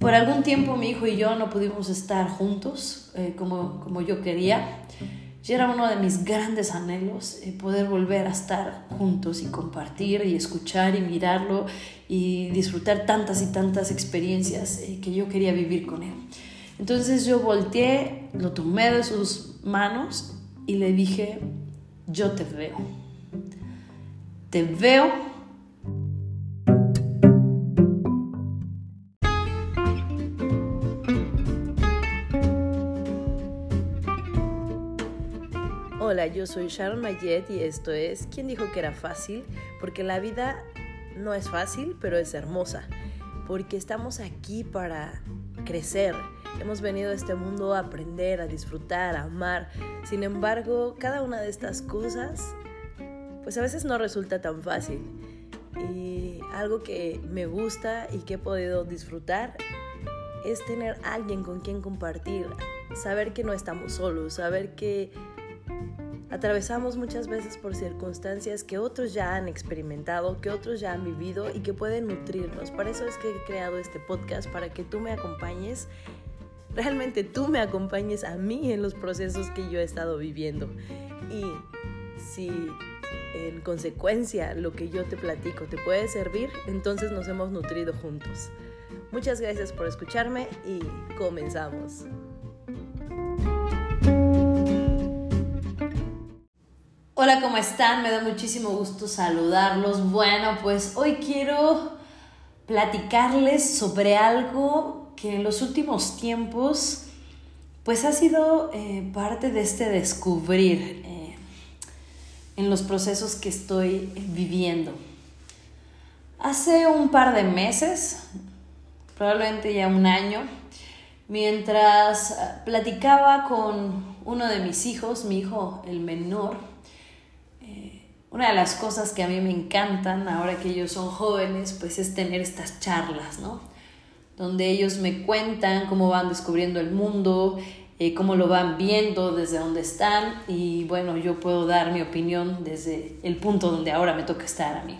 Por algún tiempo mi hijo y yo no pudimos estar juntos eh, como, como yo quería. Y era uno de mis grandes anhelos eh, poder volver a estar juntos y compartir y escuchar y mirarlo y disfrutar tantas y tantas experiencias eh, que yo quería vivir con él. Entonces yo volteé, lo tomé de sus manos y le dije, yo te veo. Te veo yo soy Sharon Mayet y esto es ¿Quién dijo que era fácil? Porque la vida no es fácil, pero es hermosa. Porque estamos aquí para crecer. Hemos venido a este mundo a aprender, a disfrutar, a amar. Sin embargo, cada una de estas cosas, pues a veces no resulta tan fácil. Y algo que me gusta y que he podido disfrutar es tener alguien con quien compartir, saber que no estamos solos, saber que Atravesamos muchas veces por circunstancias que otros ya han experimentado, que otros ya han vivido y que pueden nutrirnos. Para eso es que he creado este podcast, para que tú me acompañes, realmente tú me acompañes a mí en los procesos que yo he estado viviendo. Y si en consecuencia lo que yo te platico te puede servir, entonces nos hemos nutrido juntos. Muchas gracias por escucharme y comenzamos. Hola, ¿cómo están? Me da muchísimo gusto saludarlos. Bueno, pues hoy quiero platicarles sobre algo que en los últimos tiempos pues ha sido eh, parte de este descubrir eh, en los procesos que estoy viviendo. Hace un par de meses, probablemente ya un año, mientras platicaba con uno de mis hijos, mi hijo el menor, una de las cosas que a mí me encantan ahora que ellos son jóvenes, pues es tener estas charlas, ¿no? Donde ellos me cuentan cómo van descubriendo el mundo, eh, cómo lo van viendo desde donde están y bueno, yo puedo dar mi opinión desde el punto donde ahora me toca estar a mí.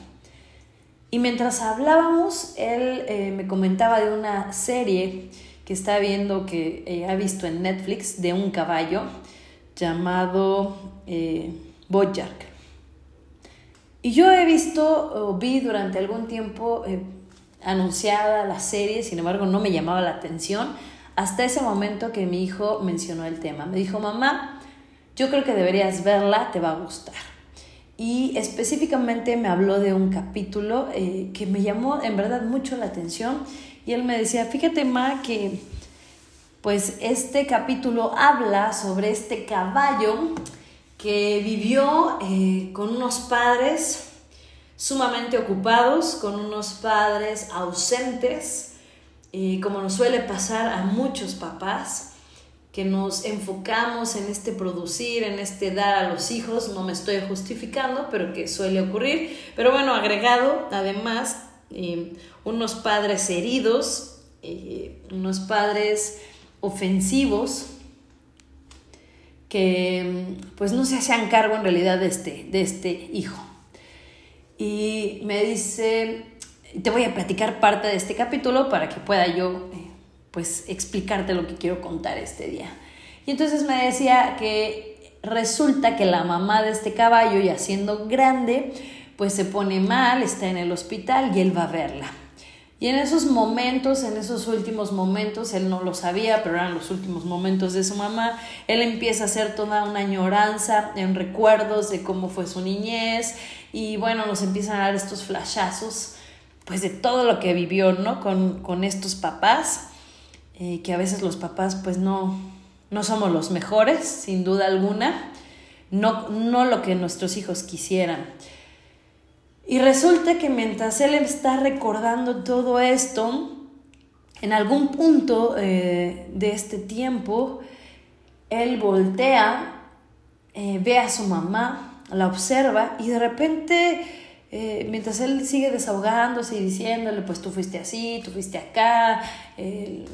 Y mientras hablábamos, él eh, me comentaba de una serie que está viendo, que eh, ha visto en Netflix, de un caballo llamado Bojack. Y yo he visto, vi durante algún tiempo eh, anunciada la serie, sin embargo no me llamaba la atención, hasta ese momento que mi hijo mencionó el tema. Me dijo, mamá, yo creo que deberías verla, te va a gustar. Y específicamente me habló de un capítulo eh, que me llamó en verdad mucho la atención. Y él me decía, fíjate, Ma, que pues este capítulo habla sobre este caballo que vivió eh, con unos padres sumamente ocupados, con unos padres ausentes, y como nos suele pasar a muchos papás, que nos enfocamos en este producir, en este dar a los hijos, no me estoy justificando, pero que suele ocurrir. Pero bueno, agregado además eh, unos padres heridos, eh, unos padres ofensivos, que pues no se hacían cargo en realidad de este, de este hijo. Y me dice, te voy a platicar parte de este capítulo para que pueda yo eh, pues explicarte lo que quiero contar este día. Y entonces me decía que resulta que la mamá de este caballo, ya siendo grande, pues se pone mal, está en el hospital y él va a verla. Y en esos momentos, en esos últimos momentos, él no lo sabía, pero eran los últimos momentos de su mamá, él empieza a hacer toda una añoranza en recuerdos de cómo fue su niñez y bueno, nos empiezan a dar estos flashazos pues de todo lo que vivió, ¿no? Con, estos papás, eh, que a veces los papás pues no, no somos los mejores, sin duda alguna, no, no lo que nuestros hijos quisieran. Y resulta que mientras él está recordando todo esto, en algún punto eh, de este tiempo, él voltea, eh, ve a su mamá, la observa y de repente, eh, mientras él sigue desahogándose y diciéndole, pues tú fuiste así, tú fuiste acá,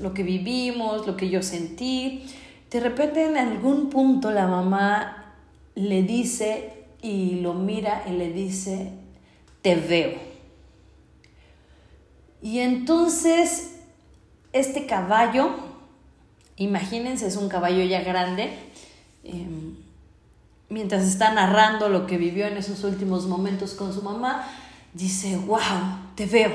lo que vivimos, lo que yo sentí, de repente en algún punto la mamá le dice y lo mira y le dice, te veo. Y entonces este caballo, imagínense, es un caballo ya grande, em, mientras está narrando lo que vivió en esos últimos momentos con su mamá, dice, wow, te veo.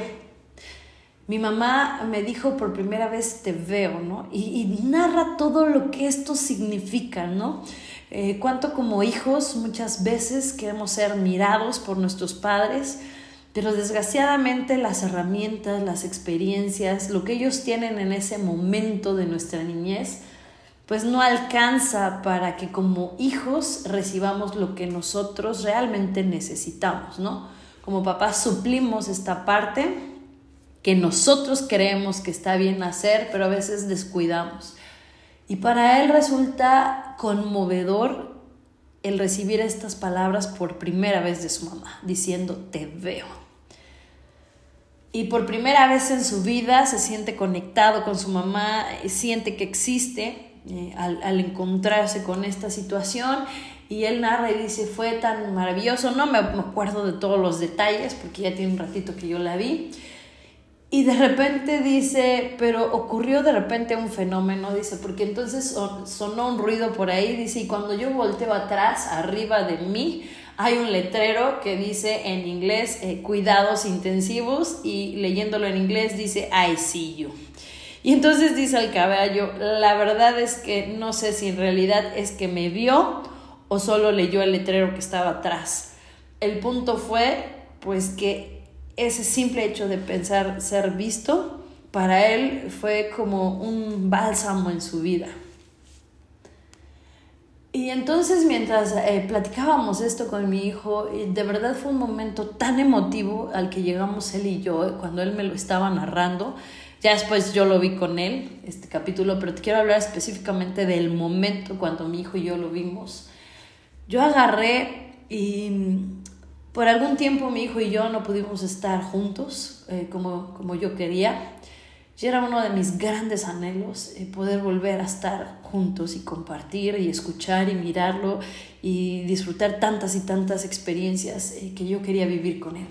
Mi mamá me dijo por primera vez te veo, ¿no? Y, narra todo lo que esto significa, ¿no? Eh, cuánto como hijos muchas veces queremos ser mirados por nuestros padres, pero desgraciadamente las herramientas, las experiencias, lo que ellos tienen en ese momento de nuestra niñez, pues no alcanza para que como hijos recibamos lo que nosotros realmente necesitamos, ¿no? Como papás suplimos esta parte que nosotros creemos que está bien hacer, pero a veces descuidamos. Y para él resulta conmovedor el recibir estas palabras por primera vez de su mamá, diciendo, te veo y por primera vez en su vida se siente conectado con su mamá, siente que existe eh, al, encontrarse con esta situación. Y él narra y dice, fue tan maravilloso, no me, acuerdo de todos los detalles porque ya tiene un ratito que yo la vi. Y de repente dice, pero ocurrió de repente un fenómeno, dice, porque entonces sonó un ruido por ahí, dice, y cuando yo volteo atrás, arriba de mí, hay un letrero que dice en inglés eh, cuidados intensivos y leyéndolo en inglés dice I see you. Y entonces dice el caballo, la verdad es que no sé si en realidad es que me vio o solo leyó el letrero que estaba atrás. El punto fue pues que ese simple hecho de pensar ser visto para él fue como un bálsamo en su vida. Y entonces mientras eh, platicábamos esto con mi hijo, de verdad fue un momento tan emotivo al que llegamos él y yo, cuando él me lo estaba narrando. Ya después yo lo vi con él, este capítulo, pero te quiero hablar específicamente del momento cuando mi hijo y yo lo vimos. Yo agarré y por algún tiempo mi hijo y yo no pudimos estar juntos eh, como, como yo quería. Y era uno de mis grandes anhelos eh, poder volver a estar juntos y compartir y escuchar y mirarlo y disfrutar tantas y tantas experiencias eh, que yo quería vivir con él.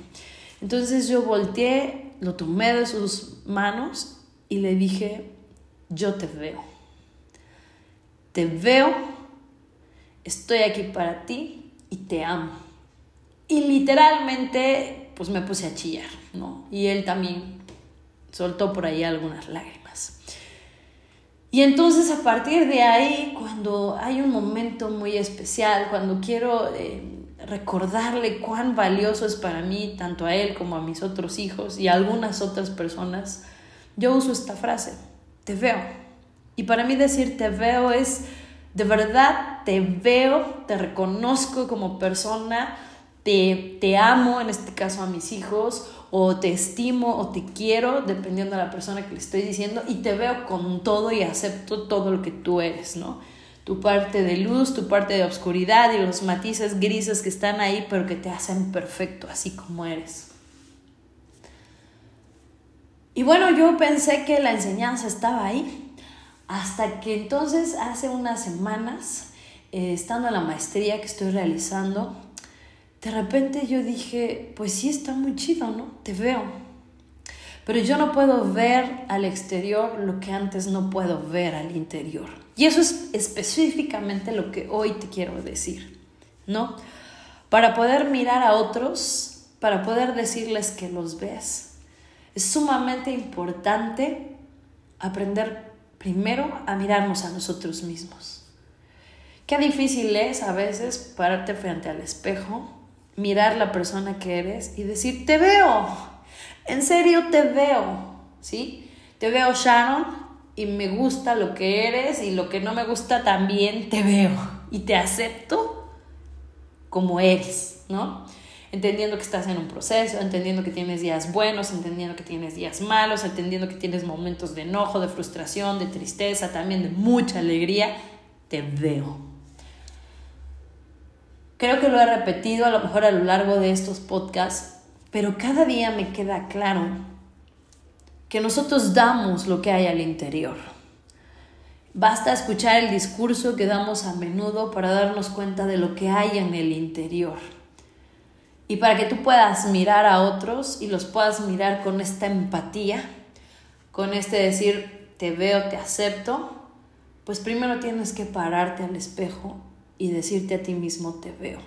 Entonces yo volteé, lo tomé de sus manos y le dije, yo te veo. Te veo, estoy aquí para ti y te amo. Y literalmente, pues me puse a chillar, ¿no? Y él también soltó por ahí algunas lágrimas. Y entonces a partir de ahí, cuando hay un momento muy especial, cuando quiero eh, recordarle cuán valioso es para mí, tanto a él como a mis otros hijos y a algunas otras personas, yo uso esta frase, te veo. Y para mí decir te veo es, de verdad, te veo, te reconozco como persona, te, amo, en este caso a mis hijos, o te estimo o te quiero, dependiendo de la persona que le estoy diciendo, y te veo con todo y acepto todo lo que tú eres, ¿no? Tu parte de luz, tu parte de oscuridad y los matices grises que están ahí, pero que te hacen perfecto, así como eres. Y bueno, yo pensé que la enseñanza estaba ahí, hasta que entonces hace unas semanas, eh, estando en la maestría que estoy realizando, de repente yo dije, pues sí está muy chido, ¿no? Te veo. Pero yo no puedo ver al exterior lo que antes no puedo ver al interior. Y eso es específicamente lo que hoy te quiero decir, ¿no? Para poder mirar a otros, para poder decirles que los ves, es sumamente importante aprender primero a mirarnos a nosotros mismos. Qué difícil es a veces pararte frente al espejo mirar la persona que eres y decir, te veo, en serio te veo, ¿sí? Te veo Sharon y me gusta lo que eres y lo que no me gusta también te veo y te acepto como eres, ¿no? Entendiendo que estás en un proceso, entendiendo que tienes días buenos, entendiendo que tienes días malos, entendiendo que tienes momentos de enojo, de frustración, de tristeza, también de mucha alegría, te veo. Creo que lo he repetido a lo mejor a lo largo de estos podcasts, pero cada día me queda claro que nosotros damos lo que hay al interior. Basta escuchar el discurso que damos a menudo para darnos cuenta de lo que hay en el interior. Y para que tú puedas mirar a otros y los puedas mirar con esta empatía, con este decir, te veo, te acepto, pues primero tienes que pararte al espejo y decirte a ti mismo te veo.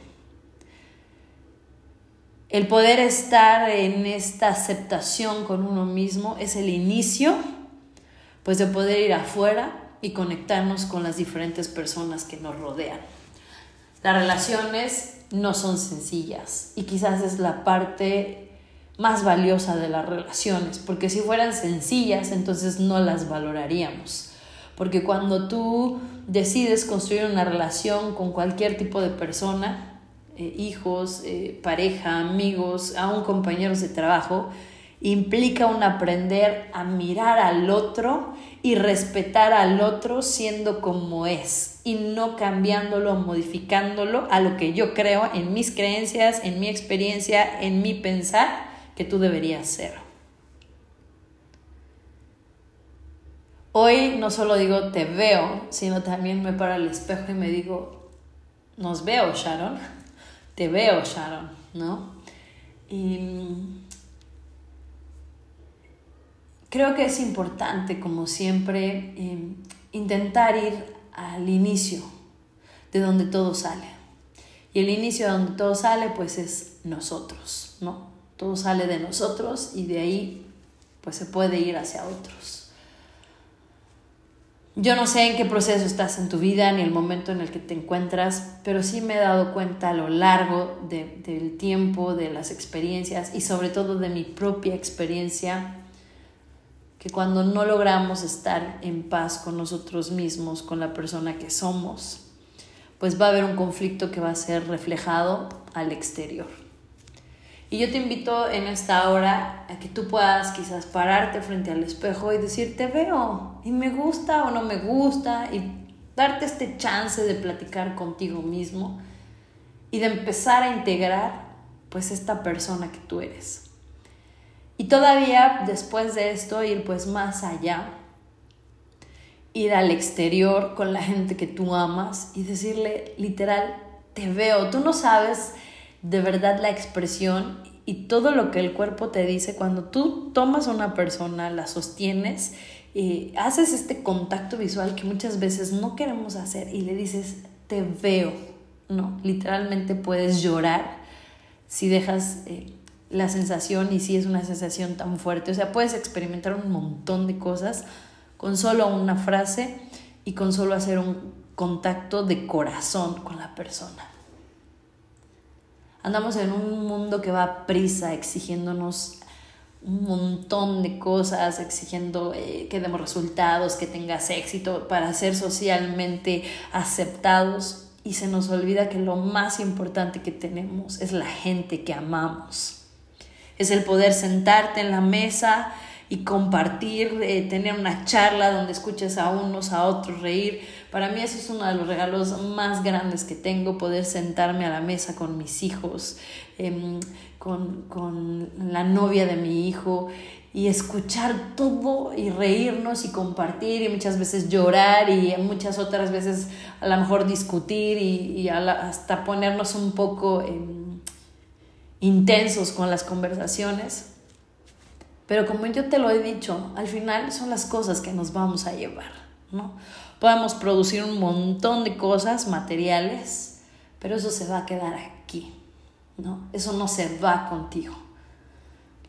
El poder estar en esta aceptación con uno mismo es el inicio, pues de poder ir afuera y conectarnos con las diferentes personas que nos rodean. Las relaciones no son sencillas y quizás es la parte más valiosa de las relaciones, porque si fueran sencillas, entonces no las valoraríamos. Porque cuando tú decides construir una relación con cualquier tipo de persona, eh, hijos, eh, pareja, amigos, aún compañeros de trabajo, implica un aprender a mirar al otro y respetar al otro siendo como es y no cambiándolo, modificándolo a lo que yo creo en mis creencias, en mi experiencia, en mi pensar que tú deberías ser. Hoy no solo digo te veo, sino también me paro al espejo y me digo, nos veo Sharon, te veo Sharon, ¿no? Y creo que es importante, como siempre, em, intentar ir al inicio de donde todo sale. Y el inicio de donde todo sale, pues es nosotros, ¿no? Todo sale de nosotros y de ahí, pues se puede ir hacia otros. Yo no sé en qué proceso estás en tu vida ni el momento en el que te encuentras, pero sí me he dado cuenta a lo largo del tiempo, de las experiencias y sobre todo de mi propia experiencia que cuando no logramos estar en paz con nosotros mismos, con la persona que somos, pues va a haber un conflicto que va a ser reflejado al exterior. Y yo te invito en esta hora a que tú puedas quizás pararte frente al espejo y decir, te veo, y me gusta o no me gusta, y darte este chance de platicar contigo mismo y de empezar a integrar pues esta persona que tú eres. Y todavía después de esto ir pues más allá, ir al exterior con la gente que tú amas y decirle literal, te veo, tú no sabes de verdad la expresión y todo lo que el cuerpo te dice cuando tú tomas a una persona, la sostienes, y haces este contacto visual que muchas veces no queremos hacer y le dices, te veo, no, literalmente puedes llorar si dejas... Eh, la sensación y si es una sensación tan fuerte. O sea, puedes experimentar un montón de cosas con solo una frase y con solo hacer un contacto de corazón con la persona. Andamos en un mundo que va a prisa, exigiéndonos un montón de cosas, exigiendo eh, que demos resultados, que tengas éxito para ser socialmente aceptados. Y se nos olvida que lo más importante que tenemos es la gente que amamos. Es el poder sentarte en la mesa y compartir, eh, tener una charla donde escuches a unos, a otros reír. Para mí eso es uno de los regalos más grandes que tengo, poder sentarme a la mesa con mis hijos, em, con, con la novia de mi hijo y escuchar todo y reírnos y compartir y muchas veces llorar y muchas otras veces a lo mejor discutir y, hasta ponernos un poco... en intensos con las conversaciones. Pero como yo te lo he dicho, al final son las cosas que nos vamos a llevar, ¿no? Podemos producir un montón de cosas materiales, pero eso se va a quedar aquí, ¿no? Eso no se va contigo.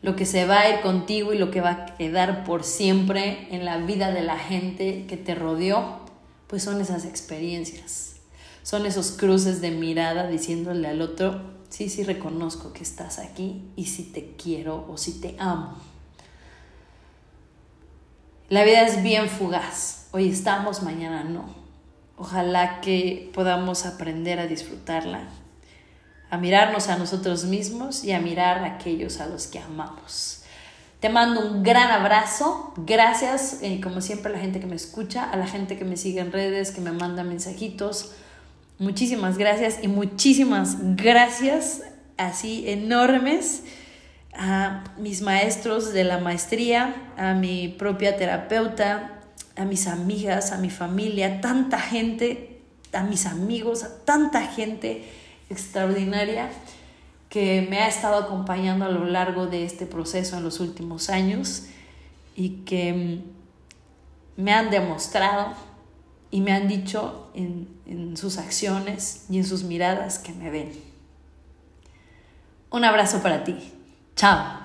Lo que se va a ir contigo y lo que va a quedar por siempre en la vida de la gente que te rodeó, pues son esas experiencias. Son esos cruces de mirada diciéndole al otro, Sí, sí reconozco que estás aquí y si te quiero o si te amo. La vida es bien fugaz. Hoy estamos, mañana no. Ojalá que podamos aprender a disfrutarla, a mirarnos a nosotros mismos y a mirar a aquellos a los que amamos. Te mando un gran abrazo. Gracias, eh, como siempre, a la gente que me escucha, a la gente que me sigue en redes, que me manda mensajitos. Muchísimas gracias y muchísimas gracias así enormes a mis maestros de la maestría, a mi propia terapeuta, a mis amigas, a mi familia, tanta gente, a mis amigos, a tanta gente extraordinaria que me ha estado acompañando a lo largo de este proceso en los últimos años y que me han demostrado y me han dicho en, en sus acciones y en sus miradas que me ven. Un abrazo para ti. Chao.